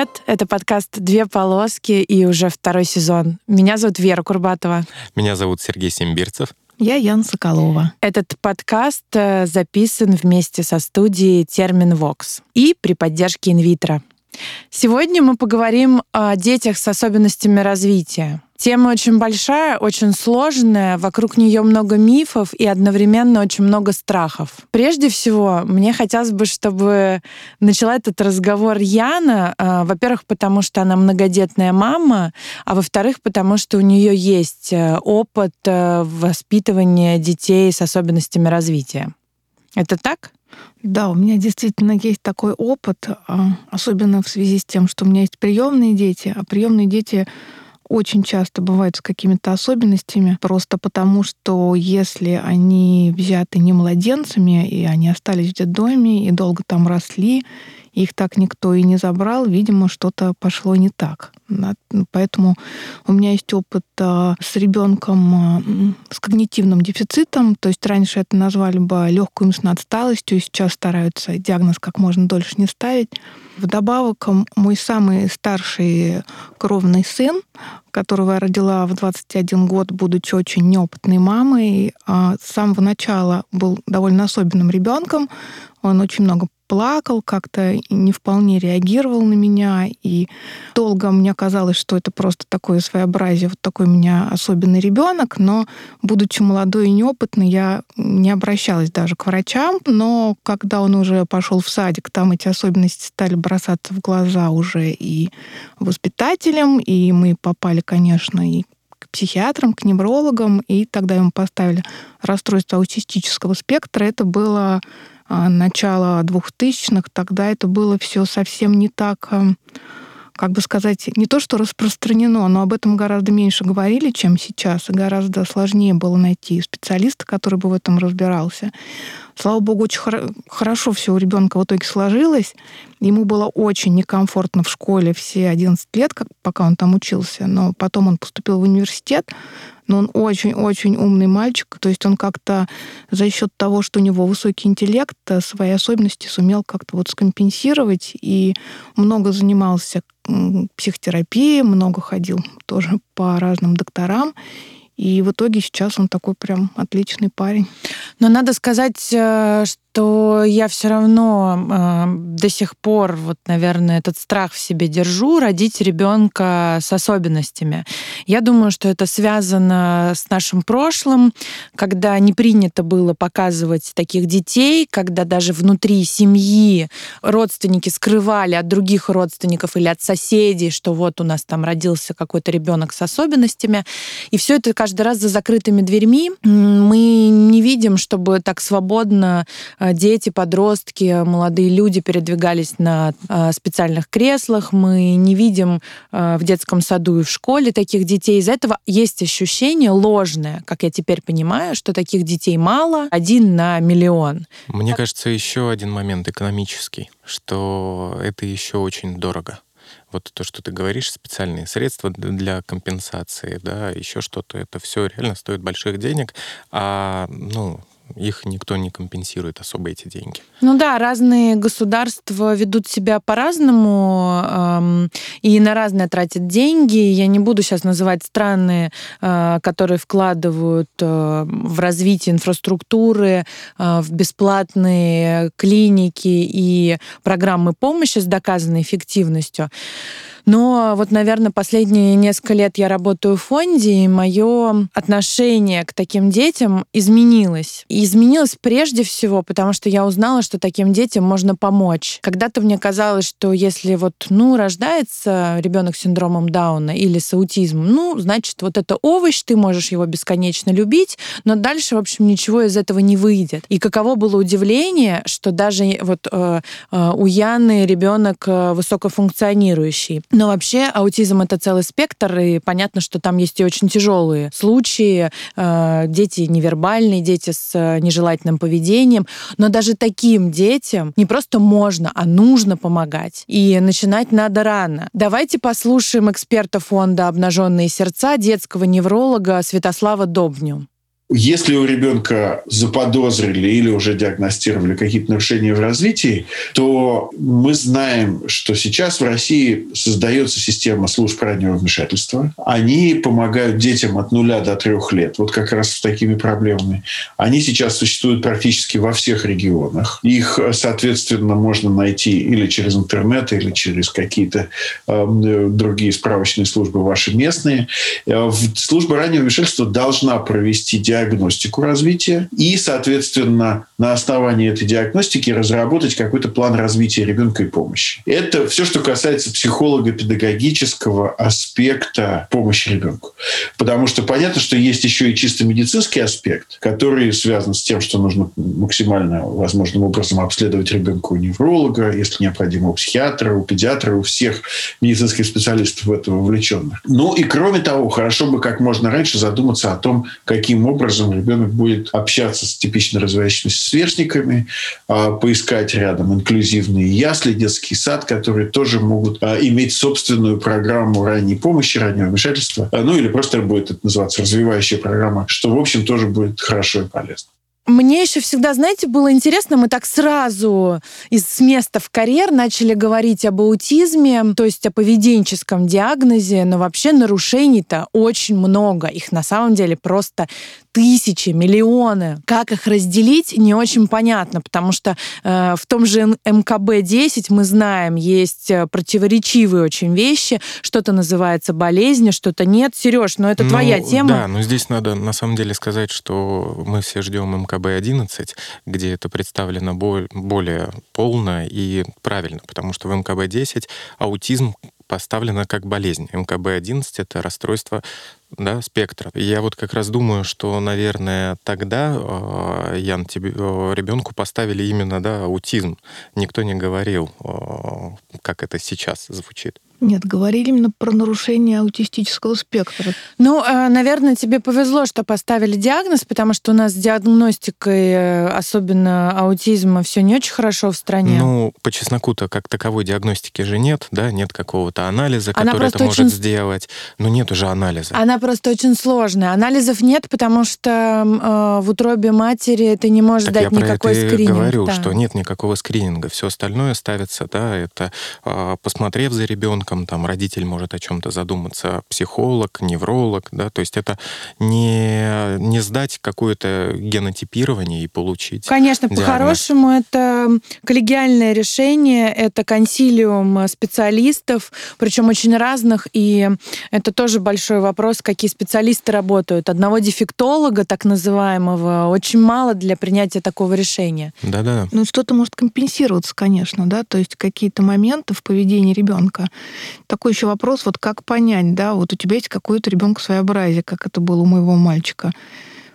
Привет! Это подкаст «Две полоски» и уже второй сезон. Меня зовут Вера Курбатова. Меня зовут Сергей Симбирцев. Я Яна Соколова. Этот подкаст э, записан вместе со студией «Термин Вокс» и при поддержке инвитро. Сегодня мы поговорим о детях с особенностями развития. Тема очень большая, очень сложная, вокруг нее много мифов и одновременно очень много страхов. Прежде всего, мне хотелось бы, чтобы начала этот разговор Яна, э, во-первых, потому что она многодетная мама, а во-вторых, потому что у нее есть э, опыт э, воспитывания детей с особенностями развития. Это так? Да, у меня действительно есть такой опыт, а, особенно в связи с тем, что у меня есть приемные дети, а приемные дети очень часто бывают с какими-то особенностями, просто потому что если они взяты не младенцами, и они остались в детдоме, и долго там росли, их так никто и не забрал, видимо, что-то пошло не так. Поэтому у меня есть опыт а, с ребенком а, с когнитивным дефицитом, то есть раньше это назвали бы легкую умственной отсталостью, сейчас стараются диагноз как можно дольше не ставить. Вдобавок, мой самый старший кровный сын, которого я родила в 21 год, будучи очень неопытной мамой, а, с самого начала был довольно особенным ребенком. Он очень много плакал, как-то не вполне реагировал на меня, и долго мне казалось, что это просто такое своеобразие, вот такой у меня особенный ребенок, но, будучи молодой и неопытной, я не обращалась даже к врачам, но когда он уже пошел в садик, там эти особенности стали бросаться в глаза уже и воспитателям, и мы попали, конечно, и к психиатрам, к неврологам, и тогда ему поставили расстройство аутистического спектра. Это было начала двухтысячных, тогда это было все совсем не так, эм, как бы сказать, не то что распространено, но об этом гораздо меньше говорили, чем сейчас, и гораздо сложнее было найти специалиста, который бы в этом разбирался. Слава богу, очень хор- хорошо все у ребенка в итоге сложилось. Ему было очень некомфортно в школе все 11 лет, как, пока он там учился, но потом он поступил в университет, но он очень-очень умный мальчик, то есть он как-то за счет того, что у него высокий интеллект, э, свои особенности сумел как-то вот скомпенсировать и много занимался психотерапией, много ходил тоже по разным докторам. И в итоге сейчас он такой прям отличный парень. Но надо сказать, э, что я все равно э, до сих пор, вот, наверное, этот страх в себе держу, родить ребенка с особенностями. Я думаю, что это связано с нашим прошлым, когда не принято было показывать таких детей, когда даже внутри семьи родственники скрывали от других родственников или от соседей, что вот у нас там родился какой-то ребенок с особенностями. И все это каждый раз за закрытыми дверьми. Мы не видим, чтобы так свободно дети, подростки, молодые люди передвигались на а, специальных креслах. Мы не видим а, в детском саду и в школе таких детей. Из этого есть ощущение ложное, как я теперь понимаю, что таких детей мало, один на миллион. Мне кажется, еще один момент экономический, что это еще очень дорого вот то, что ты говоришь, специальные средства для компенсации, да, еще что-то, это все реально стоит больших денег, а, ну, их никто не компенсирует особо эти деньги. Ну да, разные государства ведут себя по-разному эм, и на разное тратят деньги. Я не буду сейчас называть страны, э, которые вкладывают э, в развитие инфраструктуры, э, в бесплатные клиники и программы помощи с доказанной эффективностью. Но вот, наверное, последние несколько лет я работаю в фонде, и мое отношение к таким детям изменилось. И изменилось прежде всего, потому что я узнала, что таким детям можно помочь. Когда-то мне казалось, что если вот, ну, рождается ребенок с синдромом Дауна или с аутизмом, ну, значит, вот это овощ, ты можешь его бесконечно любить, но дальше, в общем, ничего из этого не выйдет. И каково было удивление, что даже вот э, э, у Яны ребенок э, высокофункционирующий. Но вообще аутизм это целый спектр, и понятно, что там есть и очень тяжелые случаи, э, дети невербальные, дети с э, нежелательным поведением. Но даже таким детям не просто можно, а нужно помогать. И начинать надо рано. Давайте послушаем эксперта фонда «Обнаженные сердца» детского невролога Святослава Добню. Если у ребенка заподозрили или уже диагностировали какие-то нарушения в развитии, то мы знаем, что сейчас в России создается система служб раннего вмешательства. Они помогают детям от нуля до трех лет, вот как раз с такими проблемами. Они сейчас существуют практически во всех регионах. Их, соответственно, можно найти или через интернет, или через какие-то э, другие справочные службы ваши местные. Э, служба раннего вмешательства должна провести диагноз диагностику развития и, соответственно, на основании этой диагностики разработать какой-то план развития ребенка и помощи. Это все, что касается психолого-педагогического аспекта помощи ребенку. Потому что понятно, что есть еще и чисто медицинский аспект, который связан с тем, что нужно максимально возможным образом обследовать ребенка у невролога, если необходимо у психиатра, у педиатра, у всех медицинских специалистов в это вовлеченных. Ну и кроме того, хорошо бы как можно раньше задуматься о том, каким образом образом ребенок будет общаться с типично развивающимися сверстниками, а, поискать рядом инклюзивные ясли, детский сад, которые тоже могут а, иметь собственную программу ранней помощи, раннего вмешательства, а, ну или просто будет это называться развивающая программа, что, в общем, тоже будет хорошо и полезно. Мне еще всегда, знаете, было интересно, мы так сразу из места в карьер начали говорить об аутизме, то есть о поведенческом диагнозе, но вообще нарушений-то очень много. Их на самом деле просто тысячи, миллионы. Как их разделить, не очень понятно, потому что э, в том же МКБ-10 мы знаем, есть э, противоречивые очень вещи. Что-то называется болезнью, что-то нет. Сереж, ну это ну, твоя тема. Да, но здесь надо на самом деле сказать, что мы все ждем МКБ-11, где это представлено более полно и правильно, потому что в МКБ-10 аутизм поставлено как болезнь. МКБ-11 — это расстройство да, спектра. Я вот как раз думаю, что, наверное, тогда, э, Ян, тебе, э, ребенку поставили именно да, аутизм. Никто не говорил, э, как это сейчас звучит. Нет, говорили именно про нарушение аутистического спектра. Ну, э, наверное, тебе повезло, что поставили диагноз, потому что у нас с диагностикой, э, особенно аутизма, все не очень хорошо в стране. Ну, по чесноку-то как таковой диагностики же нет, да, нет какого-то анализа, Она который это очень... может сделать. Но нет уже анализа. Она просто очень сложная. Анализов нет, потому что э, в утробе матери ты не можешь так дать я никакой про это скрининг. Я говорю, да. что нет никакого скрининга. Все остальное ставится, да, это э, посмотрев за ребенком, ребенком, там родитель может о чем-то задуматься, психолог, невролог, да, то есть это не, не сдать какое-то генотипирование и получить Конечно, по-хорошему это коллегиальное решение, это консилиум специалистов, причем очень разных, и это тоже большой вопрос, какие специалисты работают. Одного дефектолога, так называемого, очень мало для принятия такого решения. Да-да. Ну, что-то может компенсироваться, конечно, да, то есть какие-то моменты в поведении ребенка такой еще вопрос, вот как понять, да, вот у тебя есть какое-то ребенка своеобразие, как это было у моего мальчика.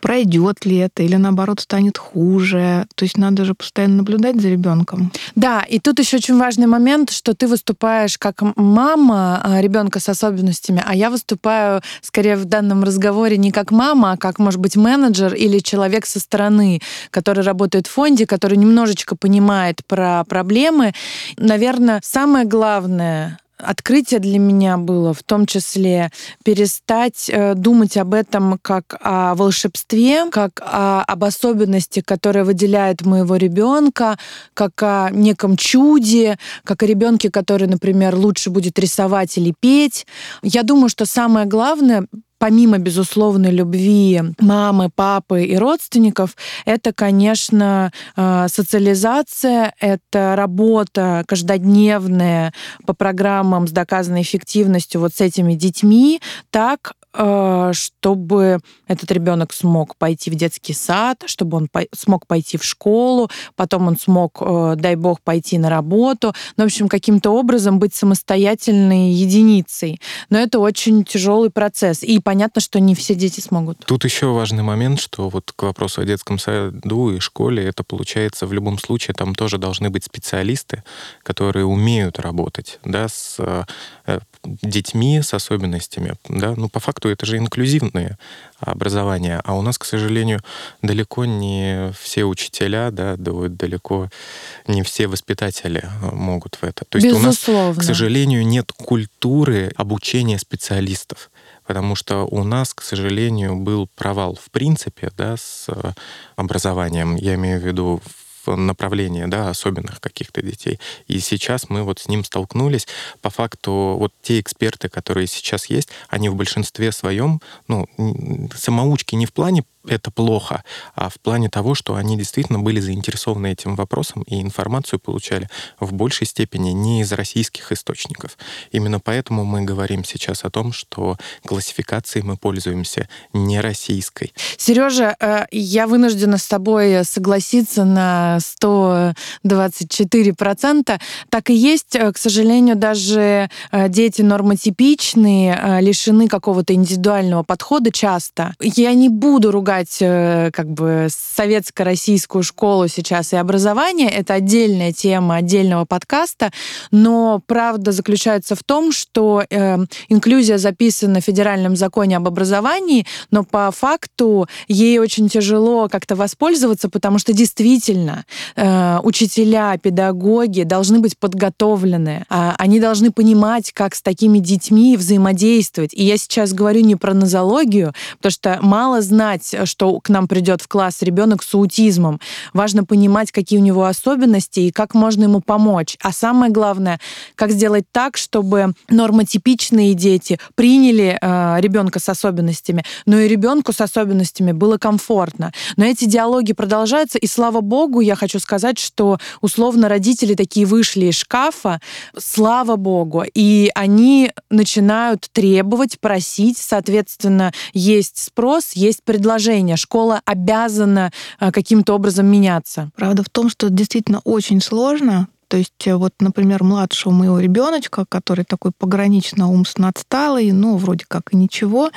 Пройдет ли это или наоборот станет хуже? То есть надо же постоянно наблюдать за ребенком. Да, и тут еще очень важный момент, что ты выступаешь как мама а, ребенка с особенностями, а я выступаю скорее в данном разговоре не как мама, а как, может быть, менеджер или человек со стороны, который работает в фонде, который немножечко понимает про проблемы. Наверное, самое главное открытие для меня было в том числе перестать э, думать об этом как о волшебстве, как о, об особенности, которая выделяет моего ребенка, как о неком чуде, как о ребенке, который, например, лучше будет рисовать или петь. Я думаю, что самое главное помимо безусловной любви мамы, папы и родственников, это, конечно, э, социализация, это работа каждодневная по программам с доказанной эффективностью вот с этими детьми, так, чтобы этот ребенок смог пойти в детский сад, чтобы он смог пойти в школу, потом он смог, э, дай бог, пойти на работу. Ну, в общем, каким-то образом быть самостоятельной единицей. Но это очень тяжелый процесс. И понятно, что не все дети смогут. Тут еще важный момент, что вот к вопросу о детском саду и школе, это получается в любом случае там тоже должны быть специалисты, которые умеют работать да, с э, детьми с особенностями, да, ну, по факту это же инклюзивное образование, а у нас, к сожалению, далеко не все учителя, да, далеко не все воспитатели э, могут в это. То есть Безусловно. у нас, к сожалению, нет культуры обучения специалистов. потому что у нас, к сожалению, был провал в принципе да, с образованием. Я имею в виду направления, да, особенных каких-то детей. И сейчас мы вот с ним столкнулись. По факту вот те эксперты, которые сейчас есть, они в большинстве своем, ну, самоучки не в плане это плохо, а в плане того, что они действительно были заинтересованы этим вопросом и информацию получали в большей степени не из российских источников. Именно поэтому мы говорим сейчас о том, что классификацией мы пользуемся не российской. Сережа, э, я вынуждена с тобой согласиться на 124%. Так и есть, э, к сожалению, даже э, дети нормотипичные лишены какого-то индивидуального подхода часто. Я не буду ругать ругать э, как бы советско-российскую школу сейчас и образование. Это отдельная тема отдельного подкаста. Но правда заключается в том, что э, инклюзия записана в федеральном законе об образовании, но по факту ей очень тяжело как-то воспользоваться, потому что действительно э, учителя, педагоги должны быть подготовлены. Э, они должны понимать, как с такими детьми взаимодействовать. И я сейчас говорю не про нозологию, потому что мало знать, что к нам придет в класс ребенок с аутизмом. Важно понимать, какие у него особенности и как можно ему помочь. А самое главное, как сделать так, чтобы нормотипичные дети приняли э, ребенка с особенностями, но и ребенку с особенностями было комфортно. Но эти диалоги продолжаются, и слава богу, я хочу сказать, что условно родители такие вышли из шкафа, слава богу, и они начинают требовать, просить, соответственно, есть спрос, есть предложение движение. Школа обязана э, каким-то образом меняться. Правда в том, что действительно очень сложно, то есть э, вот, например, младшего моего ребеночка, который такой погранично умственно отсталый, ну, вроде как и ничего,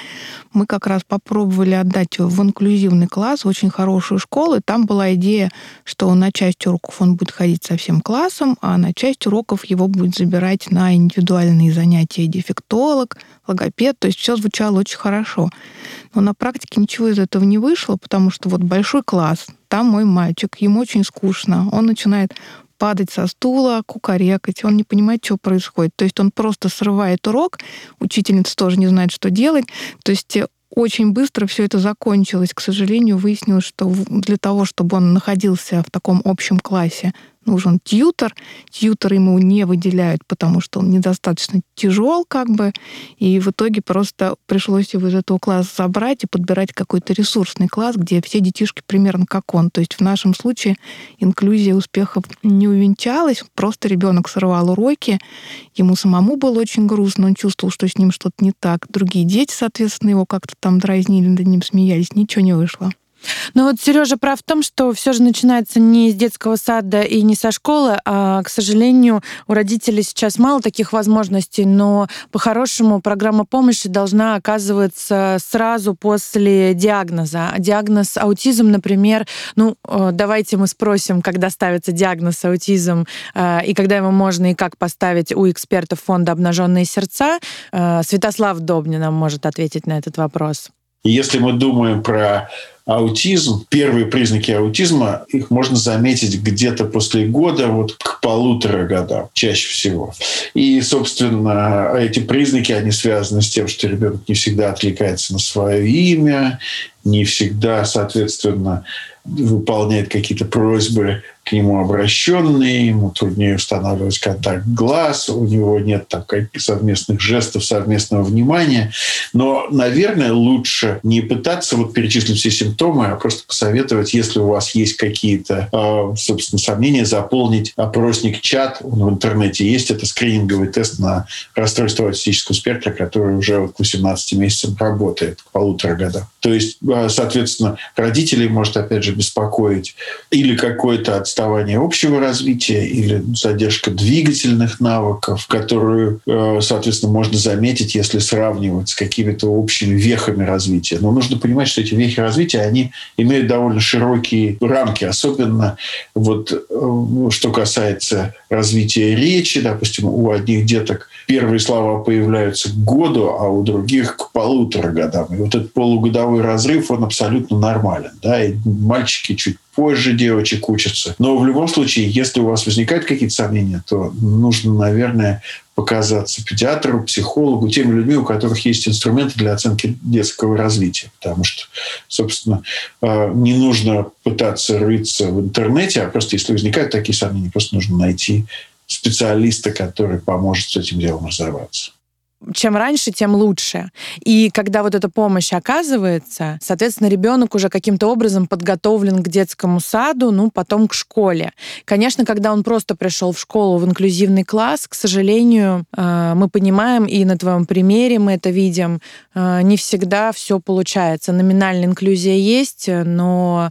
мы как раз попробовали отдать в инклюзивный класс, в очень хорошую школу, и там была идея, что на часть уроков он будет ходить со всем классом, а на часть уроков его будет забирать на индивидуальные занятия дефектолог, логопед, то есть все звучало очень хорошо. Но на практике ничего из этого не вышло, потому что вот большой класс, там мой мальчик, ему очень скучно, он начинает падать со стула, кукарекать, он не понимает, что происходит. То есть он просто срывает урок, учительница тоже не знает, что делать. То есть э, очень быстро все это закончилось. К сожалению, выяснилось, что для того, чтобы он находился в таком общем классе нужен тьютер. Тьютер ему не выделяют, потому что он недостаточно тяжел, как бы. И в итоге просто пришлось его из этого класса забрать и подбирать какой-то ресурсный класс, где все детишки примерно как он. То есть в нашем случае инклюзия успехов не увенчалась, просто ребенок сорвал уроки, ему самому было очень грустно, он чувствовал, что с ним что-то не так. Другие дети, соответственно, его как-то там дразнили, над ним смеялись, ничего не вышло. Ну вот Сережа прав в том, что все же начинается не с детского сада и не со школы, а, к сожалению, у родителей сейчас мало таких возможностей, но по-хорошему программа помощи должна оказываться сразу после диагноза. Диагноз аутизм, например, ну э, давайте мы спросим, когда ставится диагноз аутизм э, и когда его можно и как поставить у экспертов фонда «Обнаженные сердца». Э, Святослав Добнин нам может ответить на этот вопрос. Если мы думаем про аутизм, первые признаки аутизма, их можно заметить где-то после года, вот к полутора годам чаще всего. И, собственно, эти признаки, они связаны с тем, что ребенок не всегда отвлекается на свое имя, не всегда, соответственно, выполняет какие-то просьбы к нему обращенные, ему труднее устанавливать контакт глаз, у него нет там совместных жестов, совместного внимания. Но, наверное, лучше не пытаться вот перечислить все симптомы, а просто посоветовать, если у вас есть какие-то, а, собственно, сомнения, заполнить опросник чат. Он в интернете есть. Это скрининговый тест на расстройство аутистического спектра, который уже вот к 18 месяцам работает, к полутора годам. То есть, а, соответственно, родителей может, опять же, беспокоить или какой-то отступление отставание общего развития или задержка двигательных навыков, которую, э, соответственно, можно заметить, если сравнивать с какими-то общими вехами развития. Но нужно понимать, что эти вехи развития, они имеют довольно широкие рамки, особенно вот э, что касается развития речи. Допустим, у одних деток первые слова появляются к году, а у других к полутора годам. И вот этот полугодовой разрыв, он абсолютно нормален. Да? И мальчики чуть позже девочек учатся. Но в любом случае, если у вас возникают какие-то сомнения, то нужно, наверное, показаться педиатру, психологу, теми людьми, у которых есть инструменты для оценки детского развития. Потому что, собственно, э, не нужно пытаться рыться в интернете, а просто если возникают такие сомнения, просто нужно найти специалиста, который поможет с этим делом разобраться чем раньше, тем лучше. И когда вот эта помощь оказывается, соответственно, ребенок уже каким-то образом подготовлен к детскому саду, ну, потом к школе. Конечно, когда он просто пришел в школу, в инклюзивный класс, к сожалению, э, мы понимаем, и на твоем примере мы это видим, э, не всегда все получается. Номинальная инклюзия есть, но Э,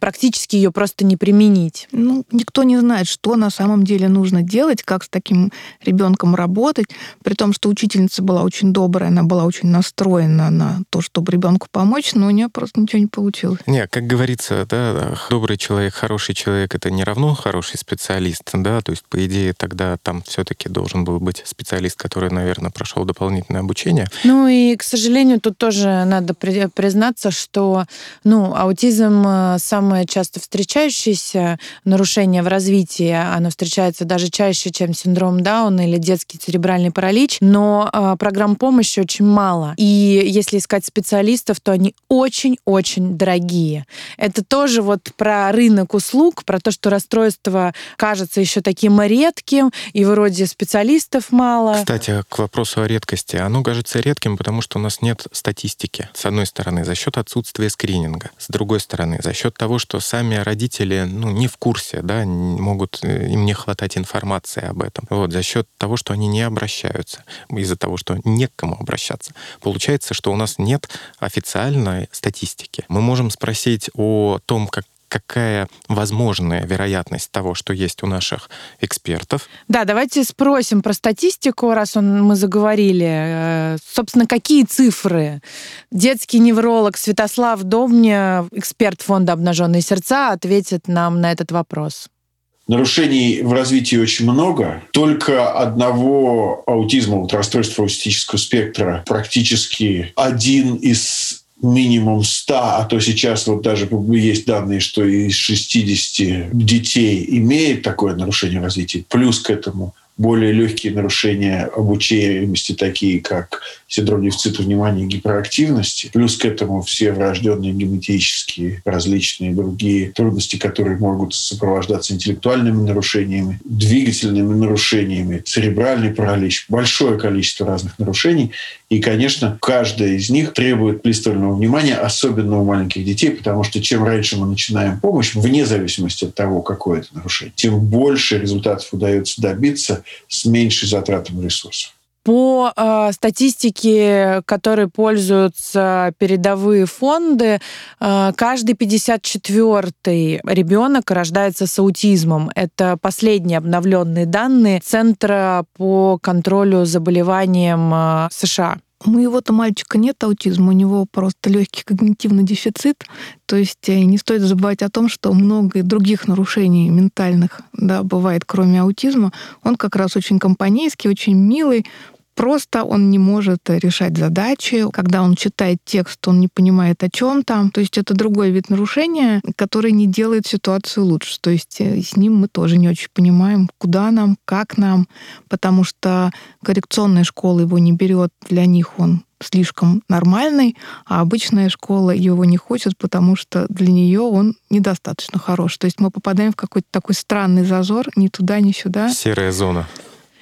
практически ее просто не применить. Ну, никто не знает, что на самом деле нужно делать, как с таким ребенком работать, при том, что учительница была очень добрая, она была очень настроена на то, чтобы ребенку помочь, но у нее просто ничего не получилось. Не, как говорится, да, добрый человек, хороший человек это не равно хороший специалист, да, то есть по идее тогда там все-таки должен был быть специалист, который, наверное, прошел дополнительное обучение. Ну и, к сожалению, тут тоже надо признаться, что, ну, аутизм э, самое часто встречающееся нарушение в развитии. Оно встречается даже чаще, чем синдром Дауна или детский церебральный паралич, но э, программ помощи очень мало. И если искать специалистов, то они очень-очень дорогие. Это тоже вот про рынок услуг, про то, что расстройство кажется еще таким редким, и вроде специалистов мало. Кстати, к вопросу о редкости. Оно кажется редким, потому что у нас нет статистики. С одной стороны, за счет отсутствия скрининга. С другой стороны, за счет того, что сами родители ну, не в курсе, да, могут, э, им не хватать информации об этом. Вот, за счет того, что они не обращаются, из-за того, что не к кому обращаться. Получается, что у нас нет официальной статистики. Мы можем спросить о том, как какая возможная вероятность того, что есть у наших экспертов. Да, давайте спросим про статистику, раз он, мы заговорили. Э, собственно, какие цифры? Детский невролог Святослав Домня, эксперт фонда «Обнаженные сердца», ответит нам на этот вопрос. Нарушений в развитии очень много. Только одного аутизма, вот расстройства аутистического спектра, практически один из минимум 100, а то сейчас вот даже есть данные, что из 60 детей имеет такое нарушение развития. Плюс к этому более легкие нарушения обучаемости, такие как синдром дефицита внимания и гиперактивности. Плюс к этому все врожденные генетические различные другие трудности, которые могут сопровождаться интеллектуальными нарушениями, двигательными нарушениями, церебральный паралич, большое количество разных нарушений. И, конечно, каждая из них требует пристального внимания, особенно у маленьких детей, потому что чем раньше мы начинаем помощь, вне зависимости от того, какое это нарушение, тем больше результатов удается добиться с меньшей затратом ресурсов. По э, статистике, которой пользуются передовые фонды, э, каждый 54-й ребенок рождается с аутизмом. Это последние обновленные данные Центра по контролю заболеваниям э, США. У моего-то мальчика нет аутизма, у него просто легкий когнитивный дефицит. То есть э, не стоит забывать о том, что много других нарушений ментальных да, бывает, кроме аутизма. Он как раз очень компанейский, очень милый, Просто он не может решать задачи. Когда он читает текст, он не понимает, о чем там. То есть это другой вид нарушения, который не делает ситуацию лучше. То есть э, с ним мы тоже не очень понимаем, куда нам, как нам, потому что коррекционная школа его не берет, для них он слишком нормальный, а обычная школа его не хочет, потому что для нее он недостаточно хорош. То есть мы попадаем в какой-то такой странный зазор, ни туда, ни сюда. Серая зона.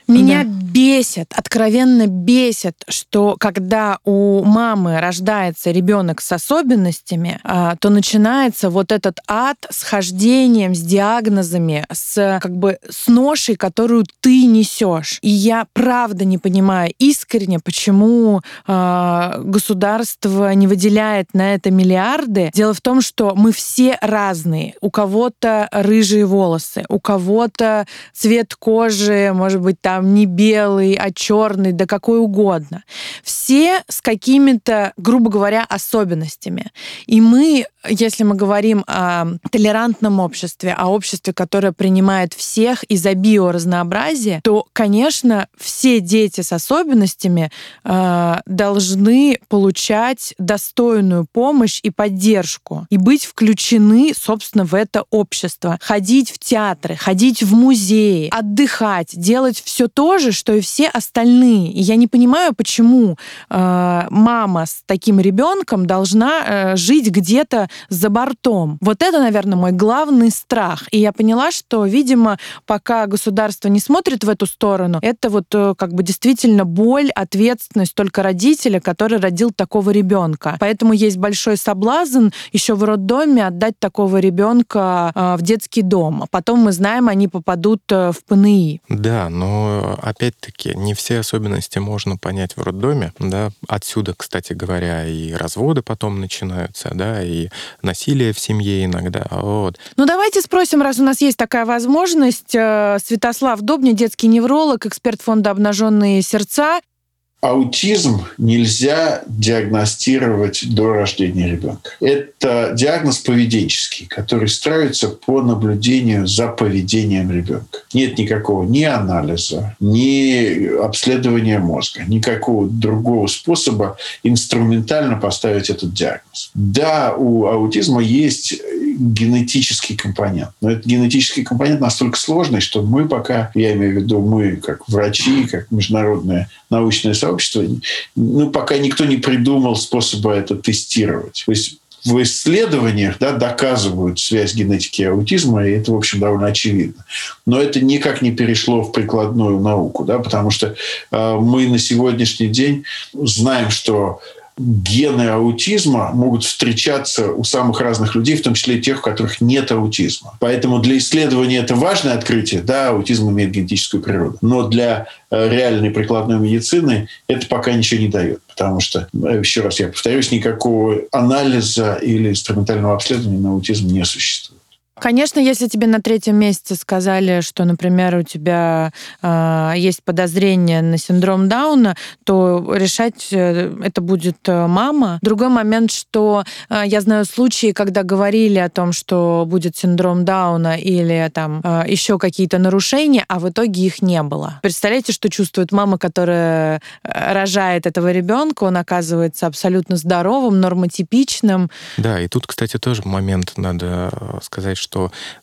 Меня да. бесит, откровенно бесит, что когда у мамы рождается ребенок с особенностями, а, то начинается вот этот ад с хождением, с диагнозами, с как бы с ношей, которую ты несешь. И я правда не понимаю искренне, почему э, государство не выделяет на это миллиарды. Дело в том, что мы все разные. У кого-то рыжие волосы, у кого-то цвет кожи, может быть, там не белый, а черный, да какой угодно. Все с какими-то, грубо говоря, особенностями. И мы, если мы говорим о толерантном обществе, о обществе, которое принимает всех и за биоразнообразие, то, конечно, все дети с особенностями э, должны получать достойную помощь и поддержку и быть включены, собственно, в это общество, ходить в театры, ходить в музеи, отдыхать, делать все то же, что и все остальные. И я не понимаю, почему э, мама с таким ребенком должна э, жить где-то за бортом. Вот это, наверное, мой главный страх. И я поняла, что, видимо, пока государство не смотрит в эту сторону, это вот э, как бы действительно боль, ответственность только родителя, который родил такого ребенка. Поэтому есть большой соблазн еще в роддоме отдать такого ребенка э, в детский дом. А потом мы знаем, они попадут э, в ПНИ. Да, но опять-таки не все особенности можно понять в роддоме. Да? Отсюда, кстати говоря, и разводы потом начинаются, да, и насилие в семье иногда. Вот. Ну давайте спросим, раз у нас есть такая возможность, Святослав Добни, детский невролог, эксперт фонда «Обнаженные сердца» аутизм нельзя диагностировать до рождения ребенка. Это диагноз поведенческий, который строится по наблюдению за поведением ребенка. Нет никакого ни анализа, ни обследования мозга, никакого другого способа инструментально поставить этот диагноз. Да, у аутизма есть генетический компонент. Но этот генетический компонент настолько сложный, что мы пока, я имею в виду мы как врачи, как международное научное сообщество, ну, пока никто не придумал способа это тестировать. То есть в исследованиях да, доказывают связь генетики и аутизма, и это, в общем, довольно очевидно. Но это никак не перешло в прикладную науку, да, потому что э, мы на сегодняшний день знаем, что гены аутизма могут встречаться у самых разных людей, в том числе и тех, у которых нет аутизма. Поэтому для исследования это важное открытие. Да, аутизм имеет генетическую природу. Но для э, реальной прикладной медицины это пока ничего не дает. Потому что, э, еще раз я повторюсь, никакого анализа или инструментального обследования на аутизм не существует. Конечно, если тебе на третьем месяце сказали, что, например, у тебя э, есть подозрение на синдром Дауна, то решать э, это будет э, мама. Другой момент, что э, я знаю случаи, когда говорили о том, что будет синдром Дауна или там э, еще какие-то нарушения, а в итоге их не было. Представляете, что чувствует мама, которая рожает этого ребенка, он оказывается абсолютно здоровым, нормотипичным. Да, и тут, кстати, тоже момент надо сказать, что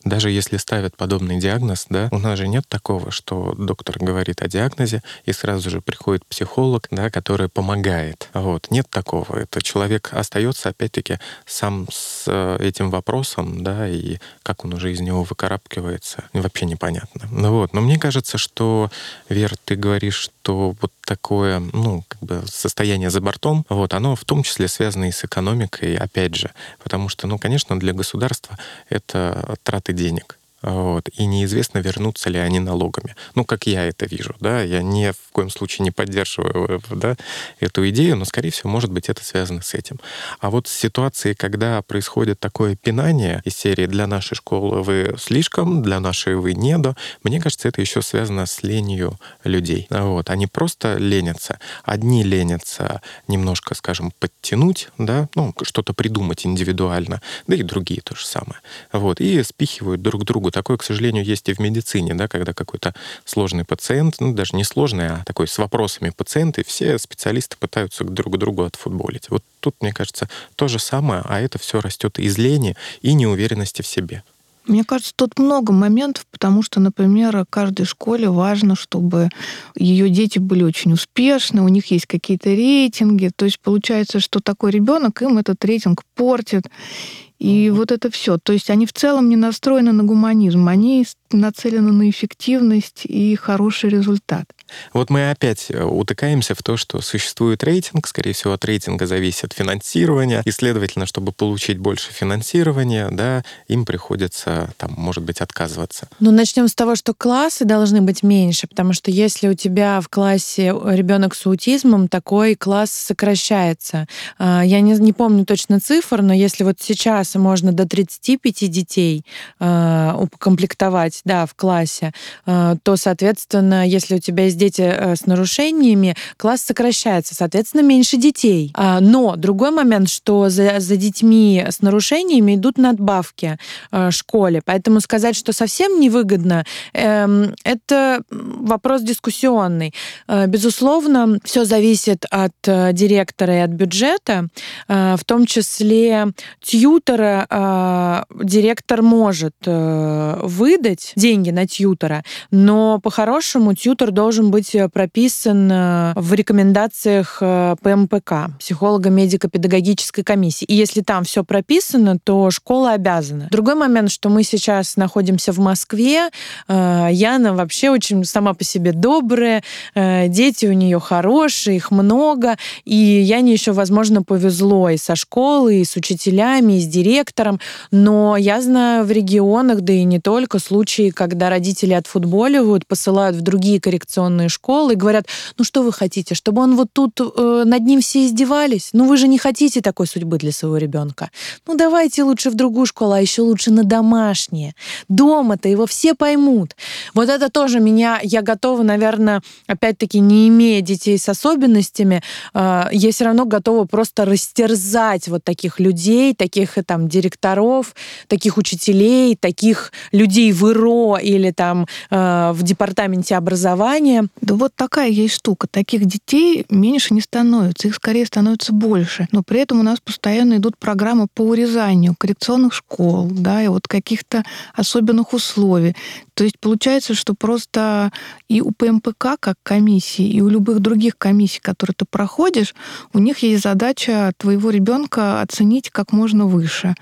даже если ставят подобный диагноз, да, у нас же нет такого, что доктор говорит о диагнозе, и сразу же приходит психолог, да, который помогает. Вот. Нет такого. Это человек остается, опять-таки, сам с э, этим вопросом, да, и как он уже из него выкарабкивается, вообще непонятно. Ну вот. Но мне кажется, что, Вер, ты говоришь, что вот такое, ну, как бы состояние за бортом, вот, оно в том числе связано и с экономикой, опять же, потому что, ну, конечно, для государства это траты денег. Вот, и неизвестно, вернутся ли они налогами. Ну, как я это вижу, да, я ни в коем случае не поддерживаю да, эту идею, но, скорее всего, может быть, это связано с этим. А вот ситуации, когда происходит такое пинание из серии «для нашей школы вы слишком, для нашей вы недо», мне кажется, это еще связано с ленью людей. Вот, они просто ленятся. Одни ленятся немножко, скажем, подтянуть, да, ну, что-то придумать индивидуально, да и другие то же самое. Вот, и спихивают друг другу Такое, к сожалению, есть и в медицине, да, когда какой-то сложный пациент, ну, даже не сложный, а такой с вопросами пациент, и все специалисты пытаются друг другу отфутболить. Вот тут, мне кажется, то же самое, а это все растет из лени и неуверенности в себе. Мне кажется, тут много моментов, потому что, например, каждой школе важно, чтобы ее дети были очень успешны, у них есть какие-то рейтинги. То есть получается, что такой ребенок им этот рейтинг портит. И вот это все. То есть они в целом не настроены на гуманизм, они нацелены на эффективность и хороший результат. Вот мы опять э, утыкаемся в то, что существует рейтинг, скорее всего, от рейтинга зависит финансирование, и, следовательно, чтобы получить больше финансирования, да, им приходится, там, может быть, отказываться. Ну, начнем с того, что классы должны быть меньше, потому что если у тебя в классе ребенок с аутизмом, такой класс сокращается. А, я не, не помню точно цифр, но если вот сейчас можно до 35 детей а, укомплектовать, да, в классе, э, то, соответственно, если у тебя есть дети э, с нарушениями, класс сокращается, соответственно, меньше детей. А, но другой момент, что за, за детьми с нарушениями идут надбавки в школе, поэтому сказать, что совсем невыгодно, эм, это вопрос дискуссионный. Безусловно, все зависит от директора и от бюджета, в том числе тьютера директор может э, выдать деньги на тьютера, но по-хорошему тьютер должен быть э, прописан э, в рекомендациях ПМПК, психолого-медико-педагогической комиссии. И если там все прописано, то школа обязана. Другой момент, что мы сейчас находимся в Москве, Яна вообще очень сама по себе добрая, дети у нее хорошие, их много, и Яне еще, возможно, повезло и со школы, и с учителями, и с директором, но я знаю в регионах, да и не только, случаи, когда родители отфутболивают, посылают в другие коррекционные школы и говорят, ну что вы хотите, чтобы он вот тут э, над ним все издевались? Ну вы же не хотите такой судьбы для своего ребенка. Ну давайте лучше в другую школу, а еще лучше на домашнее. Дома-то его все поймут. Вот это тоже меня, я готова, наверное, опять-таки не имея детей с особенностями, э, я все равно готова просто растерзать вот таких людей, таких э, там директоров, таких учителей, таких людей в ИРО или там э, в департаменте образования. Да вот такая есть штука. Таких детей меньше не становится, их скорее становится больше. Но при этом у нас постоянно идут программы по урезанию коррекционных школ, да, и вот каких-то особенных условий. То есть получается, что просто и у ПМПК как комиссии, и у любых других комиссий, которые ты проходишь, у них есть задача твоего ребенка оценить как можно выше.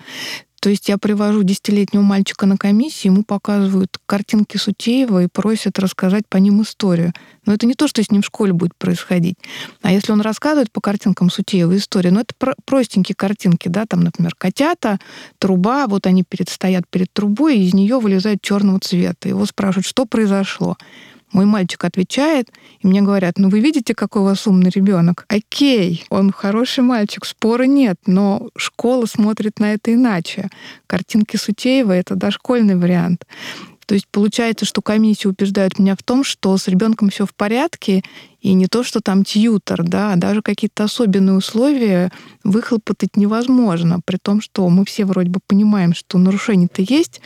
То есть я привожу десятилетнего мальчика на комиссию, ему показывают картинки Сутеева и просят рассказать по ним историю. Но это не то, что с ним в школе будет происходить. А если он рассказывает по картинкам Сутеева историю, ну это простенькие картинки, да, там, например, котята, труба, вот они перед, стоят перед трубой, и из нее вылезают черного цвета. Его спрашивают, что произошло. Мой мальчик отвечает, и мне говорят, ну вы видите, какой у вас умный ребенок? Окей, он хороший мальчик, спора нет, но школа смотрит на это иначе. Картинки Сутеева — это дошкольный вариант. То есть получается, что комиссия убеждает меня в том, что с ребенком все в порядке, и не то, что там тьютер, да, а даже какие-то особенные условия выхлопотать невозможно, при том, что мы все вроде бы понимаем, что нарушения-то есть,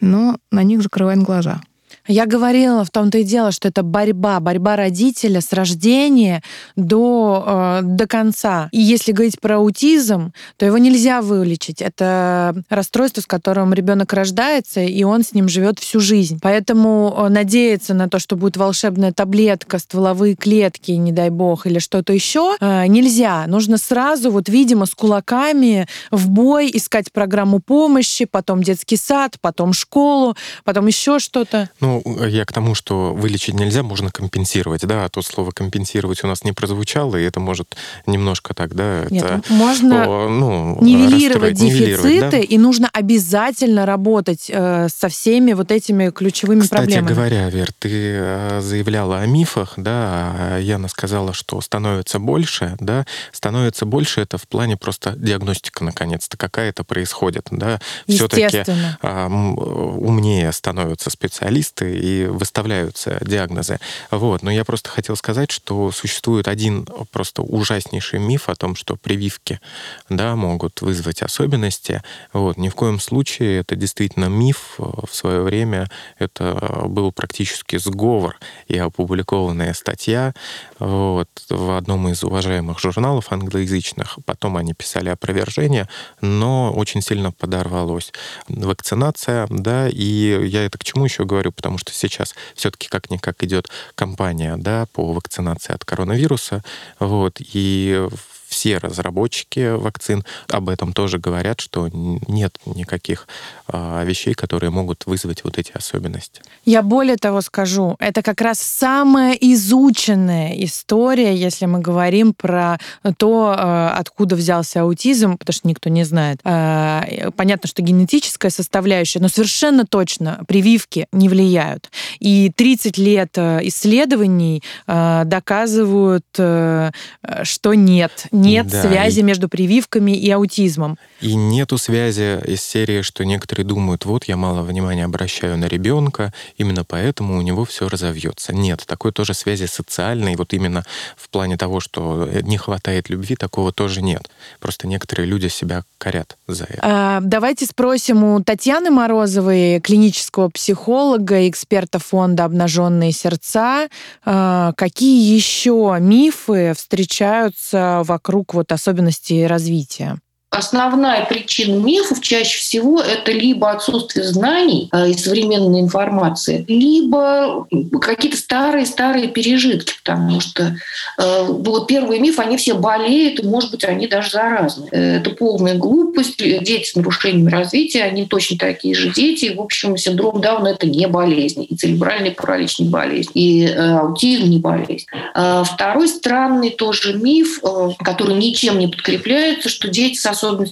но на них закрываем глаза. Я говорила в том-то и дело, что это борьба, борьба родителя с рождения до, э, до конца. И если говорить про аутизм, то его нельзя вылечить. Это расстройство, с которым ребенок рождается, и он с ним живет всю жизнь. Поэтому э, надеяться на то, что будет волшебная таблетка, стволовые клетки, не дай бог, или что-то еще, э, нельзя. Нужно сразу, вот, видимо, с кулаками в бой искать программу помощи, потом детский сад, потом школу, потом еще что-то. Ну, ну, я к тому, что вылечить нельзя, можно компенсировать, да, а то слово компенсировать у нас не прозвучало, и это может немножко так, да, Нет, это, можно о, ну, нивелировать дефициты, нивелировать, да? и нужно обязательно работать э, со всеми вот этими ключевыми Кстати проблемами. Кстати говоря, Вер, ты э, заявляла о мифах, да, а Яна сказала, что становится больше, да, становится больше, это в плане просто диагностика, наконец-то, какая-то происходит, да, все-таки э, умнее становятся специалисты, пациенты и выставляются диагнозы. Вот. Но я просто хотел сказать, что существует один просто ужаснейший миф о том, что прививки да, могут вызвать особенности. Вот. Ни в коем случае это действительно миф. В свое время это был практически сговор и опубликованная статья вот, в одном из уважаемых журналов англоязычных. Потом они писали опровержение, но очень сильно подорвалось. Вакцинация, да, и я это к чему еще говорю, потому потому что сейчас все-таки как-никак идет кампания да, по вакцинации от коронавируса. Вот, и все разработчики вакцин об этом тоже говорят, что нет никаких э, вещей, которые могут вызвать вот эти особенности. Я более того скажу, это как раз самая изученная история, если мы говорим про то, э, откуда взялся аутизм, потому что никто не знает. Э, понятно, что генетическая составляющая, но совершенно точно прививки не влияют. И 30 лет исследований доказывают, что нет, нет да, связи и... между прививками и аутизмом. И нету связи из серии, что некоторые думают, вот я мало внимания обращаю на ребенка, именно поэтому у него все разовьется. Нет, такой тоже связи социальной, вот именно в плане того, что не хватает любви, такого тоже нет. Просто некоторые люди себя корят за это. А, давайте спросим у Татьяны Морозовой, клинического психолога, эксперта фонда «Обнаженные сердца», а, какие еще мифы встречаются вокруг вот особенностей развития? Основная причина мифов чаще всего это либо отсутствие знаний э, и современной информации, либо какие-то старые-старые пережитки, потому что э, вот первый миф, они все болеют, и, может быть, они даже заразны. Э, это полная глупость. Дети с нарушениями развития, они точно такие же дети. И, в общем, синдром Дауна – это не болезнь. И церебральный паралич не болезнь. И аутизм не болезнь. Второй странный тоже миф, который ничем не подкрепляется, что дети с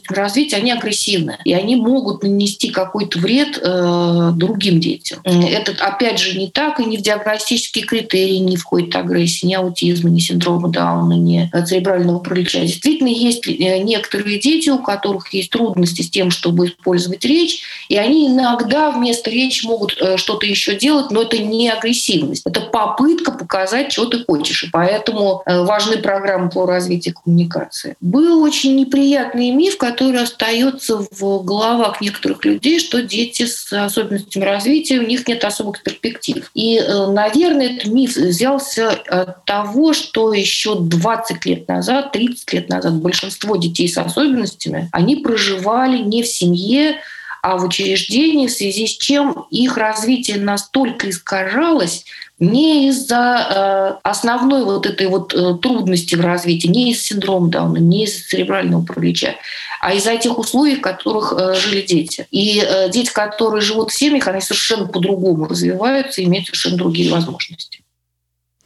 развития, они агрессивны, и они могут нанести какой-то вред э, другим детям. Это, опять же, не так, и не в диагностические критерии не входит агрессия, ни аутизма, ни синдрома Дауна, ни церебрального паралича. Действительно, есть э, некоторые дети, у которых есть трудности с тем, чтобы использовать речь, и они иногда вместо речи могут э, что-то еще делать, но это не агрессивность, это попытка показать, что ты хочешь. И поэтому э, важны программы по развитию коммуникации. Был очень неприятный миф, который остается в головах некоторых людей, что дети с особенностями развития, у них нет особых перспектив. И, э, наверное, этот миф взялся от того, что еще 20 лет назад, 30 лет назад большинство детей с особенностями, они проживали не в семье, а в учреждении, в связи с чем их развитие настолько искажалось, не из-за э, основной вот этой вот э, трудности в развитии, не из синдрома Дауна, не из-за церебрального паралича, а из-за этих условий, в которых э, жили дети. И дети, которые живут в семьях, они совершенно по-другому развиваются и имеют совершенно другие возможности.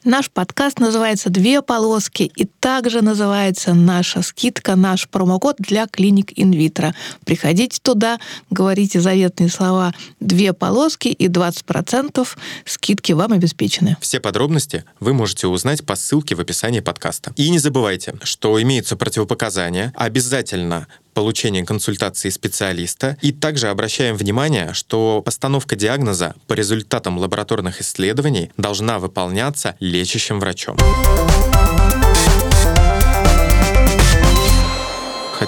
Наш подкаст называется «Две полоски» и также называется наша скидка, наш промокод для клиник инвитро. Приходите туда, говорите заветные слова «Две полоски» и 20% скидки вам обеспечены. Все подробности вы можете узнать по ссылке в описании подкаста. И не забывайте, что имеются противопоказания. Обязательно получения консультации специалиста. И также обращаем внимание, что постановка диагноза по результатам лабораторных исследований должна выполняться лечащим врачом.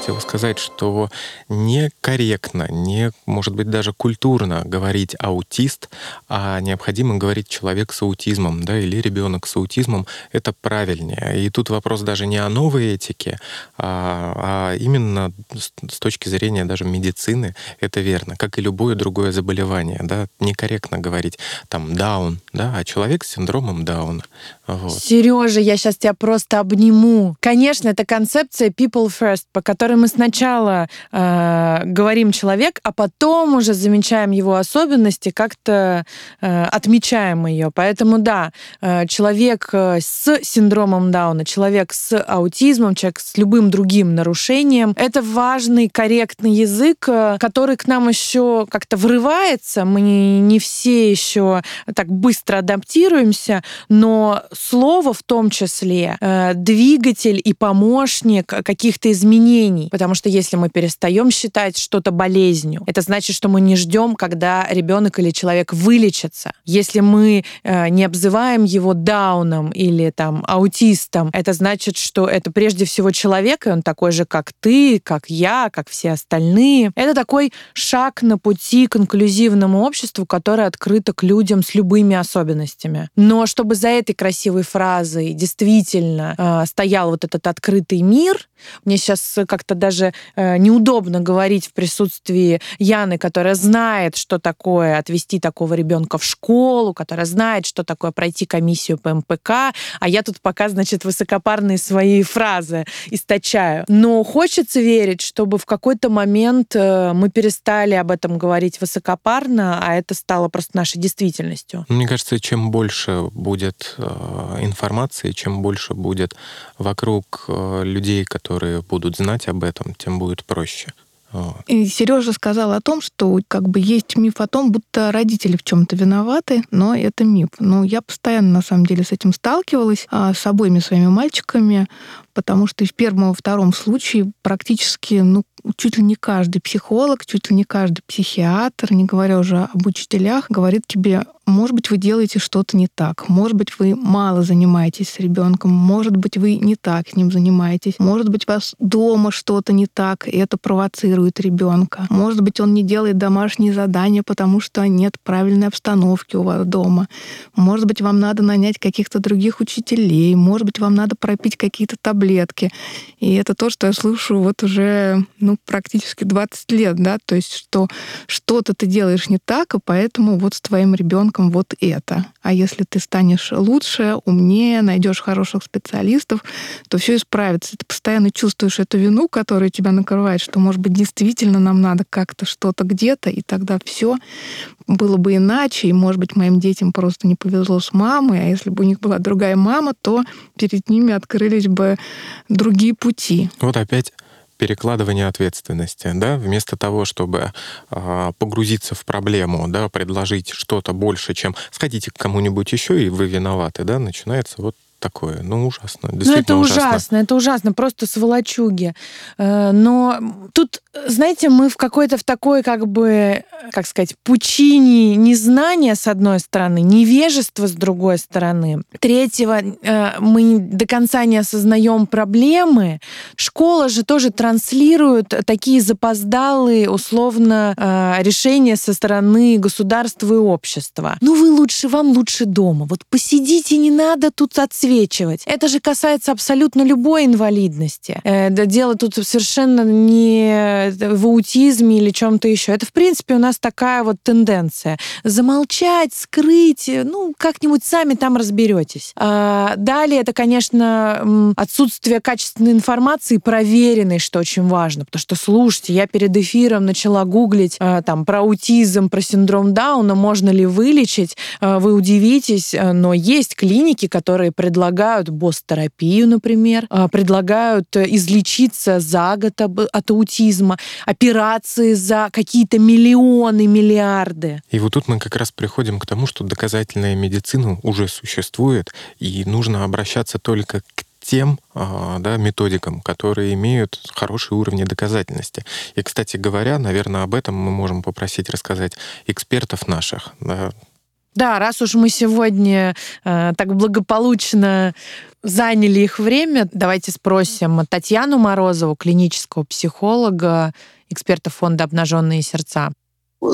Хотел сказать, что некорректно, не, может быть, даже культурно говорить аутист, а необходимо говорить человек с аутизмом, да, или ребенок с аутизмом, это правильнее. И тут вопрос даже не о новой этике, а, а именно с точки зрения даже медицины это верно, как и любое другое заболевание, да, некорректно говорить там даун, да, а человек с синдромом Дауна. Вот. Сережа, я сейчас тебя просто обниму. Конечно, это концепция people first, по которой мы сначала э, говорим человек, а потом уже замечаем его особенности, как-то э, отмечаем ее. Поэтому да, э, человек э, с синдромом Дауна, человек с аутизмом, человек с любым другим нарушением, это важный, корректный язык, э, который к нам еще как-то врывается. Мы не все еще так быстро адаптируемся, но слово в том числе э, двигатель и помощник каких-то изменений. Потому что если мы перестаем считать что-то болезнью, это значит, что мы не ждем, когда ребенок или человек вылечится. Если мы э, не обзываем его дауном или там аутистом, это значит, что это прежде всего человек, и он такой же, как ты, как я, как все остальные. Это такой шаг на пути к инклюзивному обществу, которое открыто к людям с любыми особенностями. Но чтобы за этой красивой фразой действительно э, стоял вот этот открытый мир. Мне сейчас как-то даже э, неудобно говорить в присутствии Яны, которая знает, что такое отвести такого ребенка в школу, которая знает, что такое пройти комиссию по МПК, а я тут пока, значит, высокопарные свои фразы источаю. Но хочется верить, чтобы в какой-то момент э, мы перестали об этом говорить высокопарно, а это стало просто нашей действительностью. Мне кажется, чем больше будет э, информации, чем больше будет вокруг людей, которые будут знать об этом, тем будет проще. Вот. И Сережа сказал о том, что как бы есть миф о том, будто родители в чем-то виноваты, но это миф. Но я постоянно на самом деле с этим сталкивалась а, с обоими своими мальчиками, потому что в первом и втором случае практически, ну, чуть ли не каждый психолог, чуть ли не каждый психиатр, не говоря уже об учителях, говорит тебе, может быть, вы делаете что-то не так, может быть, вы мало занимаетесь с ребенком, может быть, вы не так с ним занимаетесь, может быть, у вас дома что-то не так, и это провоцирует ребенка, может быть, он не делает домашние задания, потому что нет правильной обстановки у вас дома, может быть, вам надо нанять каких-то других учителей, может быть, вам надо пропить какие-то таблетки. И это то, что я слышу вот уже ну, практически 20 лет, да, то есть что что-то ты делаешь не так, и поэтому вот с твоим ребенком вот это. А если ты станешь лучше, умнее, найдешь хороших специалистов, то все исправится. Ты постоянно чувствуешь эту вину, которая тебя накрывает, что, может быть, действительно нам надо как-то что-то где-то, и тогда все было бы иначе, и, может быть, моим детям просто не повезло с мамой, а если бы у них была другая мама, то перед ними открылись бы другие пути. Вот опять перекладывание ответственности, да, вместо того, чтобы э, погрузиться в проблему, да, предложить что-то больше, чем сходите к кому-нибудь еще и вы виноваты, да, начинается вот такое. Ну, ужасно. Ну, это ужасно. ужасно, это ужасно, просто сволочуги. Э, но тут, знаете, мы в какой-то в такой, как бы, как сказать, пучине незнания, с одной стороны, невежества, с другой стороны. Третьего, э, мы до конца не осознаем проблемы. Школа же тоже транслирует такие запоздалые, условно, э, решения со стороны государства и общества. Ну, вы лучше, вам лучше дома. Вот посидите, не надо тут отсвечивать. Это же касается абсолютно любой инвалидности. Э, дело тут совершенно не в аутизме или чем-то еще. Это, в принципе, у нас такая вот тенденция. Замолчать, скрыть, ну, как-нибудь сами там разберетесь. А далее это, конечно, отсутствие качественной информации, проверенной, что очень важно. Потому что, слушайте, я перед эфиром начала гуглить э, там про аутизм, про синдром Дауна, можно ли вылечить. Э, вы удивитесь, но есть клиники, которые предлагают босс-терапию, например, а, предлагают э, излечиться за год от аутизма, операции за какие-то миллионы, миллиарды. И вот тут мы как раз приходим к тому, что доказательная медицина уже существует, и нужно обращаться только к тем а, да, методикам, которые имеют хорошие уровни доказательности. И, кстати говоря, наверное, об этом мы можем попросить рассказать экспертов наших, да, да, раз уж мы сегодня э, так благополучно заняли их время, давайте спросим Татьяну Морозову, клинического психолога, эксперта фонда «Обнаженные сердца»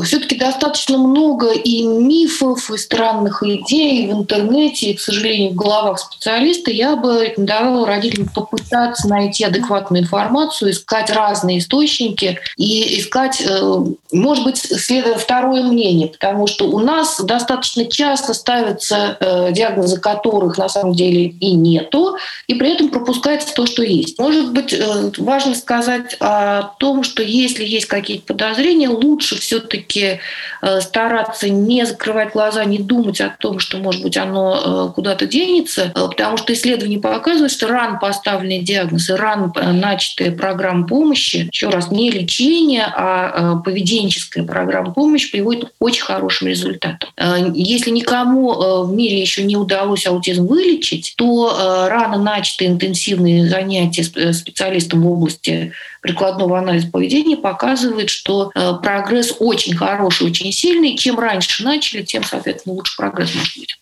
все-таки достаточно много и мифов, и странных идей в интернете, и, к сожалению, в головах специалиста. Я бы рекомендовала родителям попытаться найти адекватную информацию, искать разные источники и искать, э, может быть, следуя второе мнение, потому что у нас достаточно часто ставятся э, диагнозы, которых на самом деле и нету, и при этом пропускается то, что есть. Может быть, э, важно сказать о том, что если есть какие-то подозрения, лучше все-таки все-таки э, стараться не закрывать глаза, не думать о том, что, может быть, оно э, куда-то денется, э, потому что исследования показывают, что рано поставленные диагнозы, рано начатая программа помощи, еще раз, не лечение, а поведенческая программа помощи приводит к очень хорошим результатам. Если никому в мире еще не удалось аутизм вылечить, то рано начатые интенсивные занятия специалистом в области прикладного анализа поведения показывает, что прогресс очень очень хороший, очень сильный. Чем раньше начали, тем, соответственно, лучше прогресс может быть.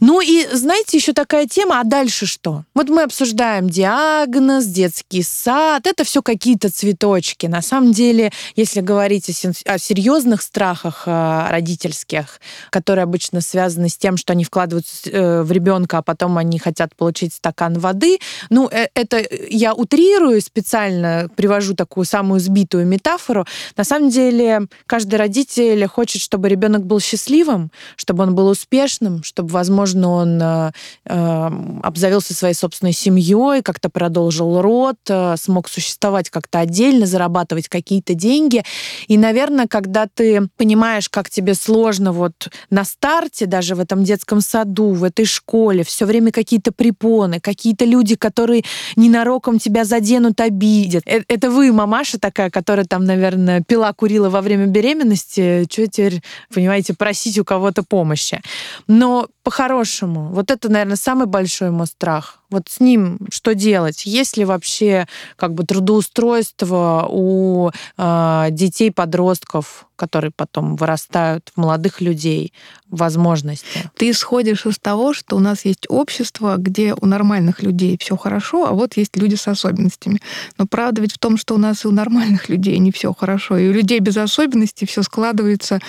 Ну и знаете, еще такая тема, а дальше что? Вот мы обсуждаем диагноз, детский сад, это все какие-то цветочки. На самом деле, если говорить о, серьезных страхах э, родительских, которые обычно связаны с тем, что они вкладываются э, в ребенка, а потом они хотят получить стакан воды, ну э, это я утрирую специально, привожу такую самую сбитую метафору. На самом деле, каждый родитель хочет, чтобы ребенок был счастливым, чтобы он был успешным, чтобы, возможно, возможно, он э, э, обзавелся своей собственной семьей, как-то продолжил род, э, смог существовать как-то отдельно, зарабатывать какие-то деньги. И, наверное, когда ты понимаешь, как тебе сложно вот на старте, даже в этом детском саду, в этой школе, все время какие-то препоны, какие-то люди, которые ненароком тебя заденут, обидят. Э, это вы, мамаша такая, которая там, наверное, пила, курила во время беременности, что теперь, понимаете, просить у кого-то помощи. Но по-хорошему, вот это, наверное, самый большой мой страх. Вот с ним что делать? Есть ли вообще как бы трудоустройство у э, детей, подростков, которые потом вырастают в молодых людей, возможности? Ты исходишь из того, что у нас есть общество, где у нормальных людей все хорошо, а вот есть люди с особенностями. Но правда ведь в том, что у нас и у нормальных людей не все хорошо, и у людей без особенностей все складывается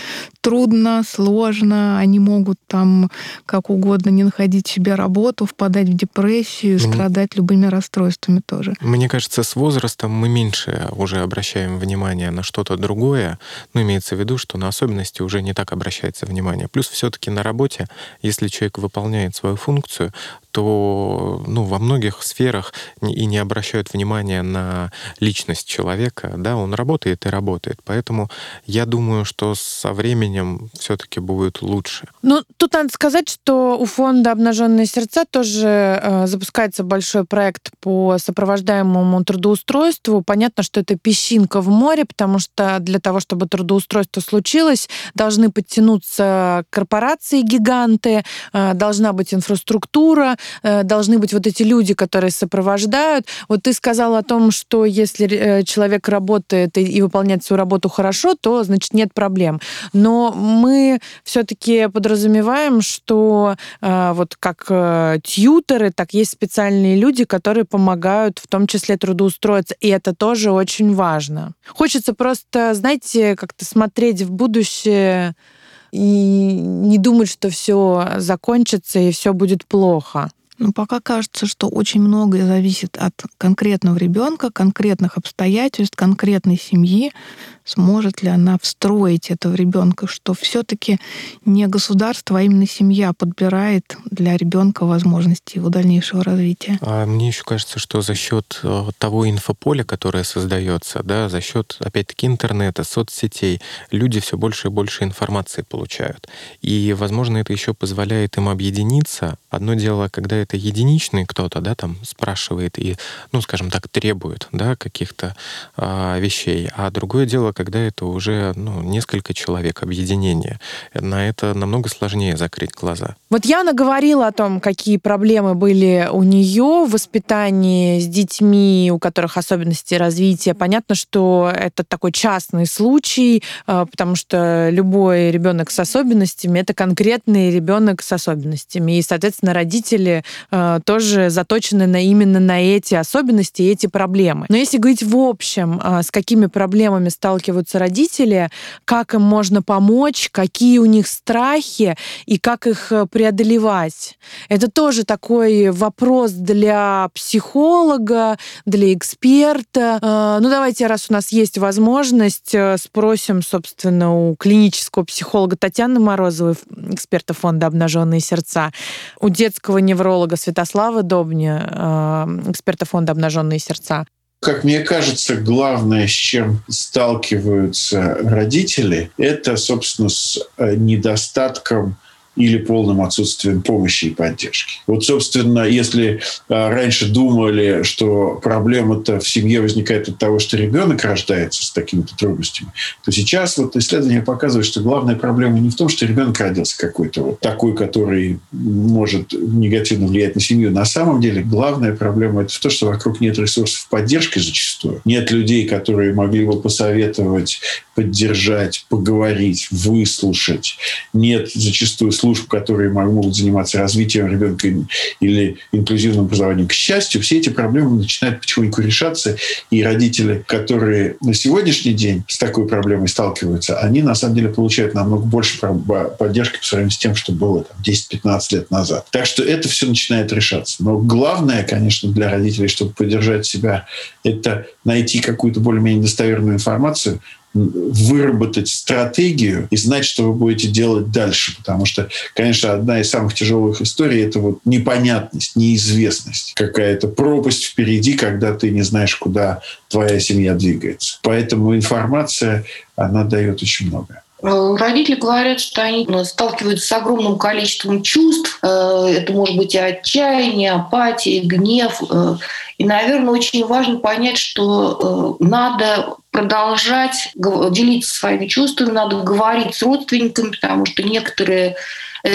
трудно, сложно, они могут там как угодно не находить себе работу, впадать в депрессию, Мне... страдать любыми расстройствами тоже. Мне кажется, с возрастом мы меньше уже обращаем внимание на что-то другое. Ну, имеется в виду, что на особенности уже не так обращается внимание. Плюс все-таки на работе, если человек выполняет свою функцию, то ну, во многих сферах и не обращают внимания на личность человека. Да, он работает и работает. Поэтому я думаю, что со временем все-таки будет лучше. Ну, тут надо сказать, что у фонда «Обнаженные сердца» тоже э, запускается большой проект по сопровождаемому трудоустройству. Понятно, что это песчинка в море, потому что для того, чтобы трудоустройство случилось, должны подтянуться корпорации-гиганты, э, должна быть инфраструктура, э, должны быть вот эти люди, которые сопровождают. Вот ты сказал о том, что если э, человек работает и, выполняет свою работу хорошо, то, значит, нет проблем. Но мы все-таки подразумеваем, что э, вот как э, тьютеры, так есть специальные люди, которые помогают в том числе трудоустроиться. И это тоже очень важно. Хочется просто, знаете, как-то смотреть в будущее и не думать, что все закончится и все будет плохо. Ну, пока кажется, что очень многое зависит от конкретного ребенка, конкретных обстоятельств, конкретной семьи сможет ли она встроить этого ребенка, что все-таки не государство, а именно семья подбирает для ребенка возможности его дальнейшего развития. А мне еще кажется, что за счет э, того инфополя, которое создается, да, за счет, опять-таки, интернета, соцсетей, люди все больше и больше информации получают. И, возможно, это еще позволяет им объединиться. Одно дело, когда это единичный кто-то, да, там спрашивает и, ну, скажем так, требует, да, каких-то э, вещей, а другое дело, когда это уже ну, несколько человек, объединение. На это намного сложнее закрыть глаза. Вот Яна говорила о том, какие проблемы были у нее в воспитании с детьми, у которых особенности развития. Понятно, что это такой частный случай, а, потому что любой ребенок с особенностями это конкретный ребенок с особенностями. И, соответственно, родители а, тоже заточены на, именно на эти особенности и эти проблемы. Но если говорить в общем, а, с какими проблемами сталкиваются родители, как им можно помочь, какие у них страхи и как их э, преодолевать. Это тоже такой вопрос для психолога, для эксперта. Э, ну, давайте, раз у нас есть возможность, э, спросим, собственно, у клинического психолога Татьяны Морозовой, эксперта фонда «Обнаженные сердца», у детского невролога Святослава Добня, эксперта фонда «Обнаженные сердца», как мне кажется, главное, с чем сталкиваются родители, это, собственно, с э, недостатком или полным отсутствием помощи и поддержки. Вот, собственно, если а, раньше думали, что проблема-то в семье возникает от того, что ребенок рождается с такими-то трудностями, то сейчас вот исследования показывают, что главная проблема не в том, что ребенок родился какой-то вот такой, который может негативно влиять на семью. На самом деле главная проблема это в том, что вокруг нет ресурсов поддержки зачастую. Нет людей, которые могли бы посоветовать, поддержать, поговорить, выслушать. Нет зачастую служб, которые могут заниматься развитием ребенка или инклюзивным образованием. К счастью, все эти проблемы начинают потихоньку решаться, и родители, которые на сегодняшний день с такой проблемой сталкиваются, они на самом деле получают намного больше поддержки по сравнению с тем, что было 10-15 лет назад. Так что это все начинает решаться. Но главное, конечно, для родителей, чтобы поддержать себя, это найти какую-то более-менее достоверную информацию, выработать стратегию и знать, что вы будете делать дальше. Потому что, конечно, одна из самых тяжелых историй — это вот непонятность, неизвестность. Какая-то пропасть впереди, когда ты не знаешь, куда твоя семья двигается. Поэтому информация, она дает очень много. Э, родители говорят, что они ну, сталкиваются с огромным количеством чувств. Э, это может быть и отчаяние, апатия, гнев. Э, и, наверное, очень важно понять, что надо продолжать делиться своими чувствами, надо говорить с родственниками, потому что некоторые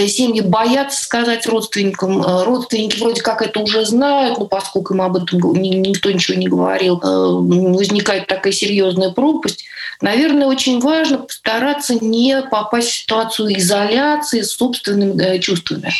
семьи боятся сказать родственникам. Родственники вроде как это уже знают, но поскольку им об этом никто ничего не говорил, возникает такая серьезная пропасть. Наверное, очень важно постараться не попасть в ситуацию изоляции с собственными э, чувствами.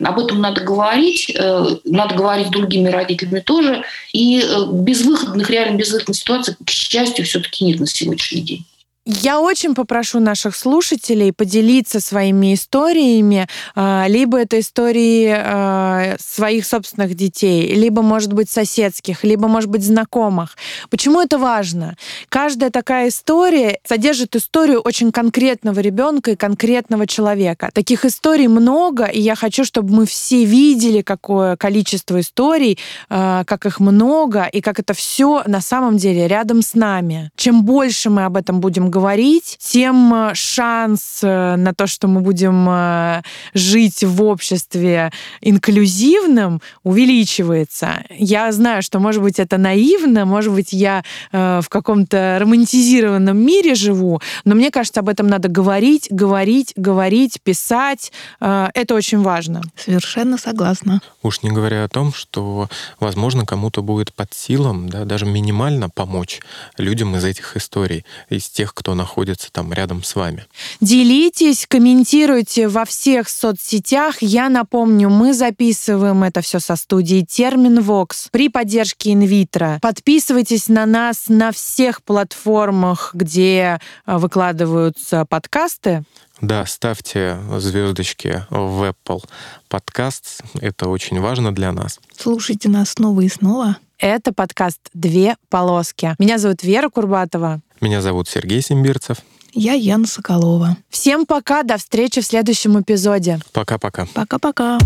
Об этом надо говорить, э, надо говорить с другими родителями тоже. И э, безвыходных, реально безвыходных ситуаций, к счастью, все-таки нет на сегодняшний день. Я очень попрошу наших слушателей поделиться своими историями, а, либо это истории а, своих собственных детей, либо, может быть, соседских, либо, может быть, знакомых. Почему это важно? Каждая такая история содержит историю очень конкретного ребенка и конкретного человека. Таких историй много, и я хочу, чтобы мы все видели, какое количество историй, а, как их много, и как это все на самом деле рядом с нами. Чем больше мы об этом будем говорить, говорить, тем э, шанс э, на то, что мы будем э, жить в обществе инклюзивном, увеличивается. Я знаю, что, может быть, это наивно, может быть, я в каком-то романтизированном мире живу, но мне кажется, об этом надо говорить, говорить, говорить, писать. Это очень важно. Совершенно согласна. Уж не говоря о том, что, возможно, кому-то будет под силам, да, даже минимально помочь людям из этих историй, из тех, кто находится там рядом с вами. Делитесь, комментируйте во всех соцсетях. Я напомню, мы записываем это все со студии Термин Вокс при поддержке инвитро. Подписывайтесь на нас на всех платформах, где э, выкладываются подкасты. Да, ставьте звездочки в Apple Podcasts. Это очень важно для нас. Слушайте нас снова и снова. Это подкаст «Две полоски». Меня зовут Вера Курбатова. Меня зовут Сергей Симбирцев. Я Яна Соколова. Всем пока, до встречи в следующем эпизоде. Пока-пока. Пока-пока.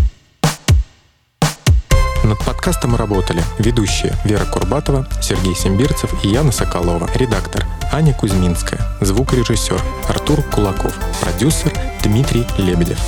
Над подкастом работали ведущие Вера Курбатова, Сергей Симбирцев и Яна Соколова, редактор Аня Кузьминская, звукорежиссер Артур Кулаков, продюсер Дмитрий Лебедев.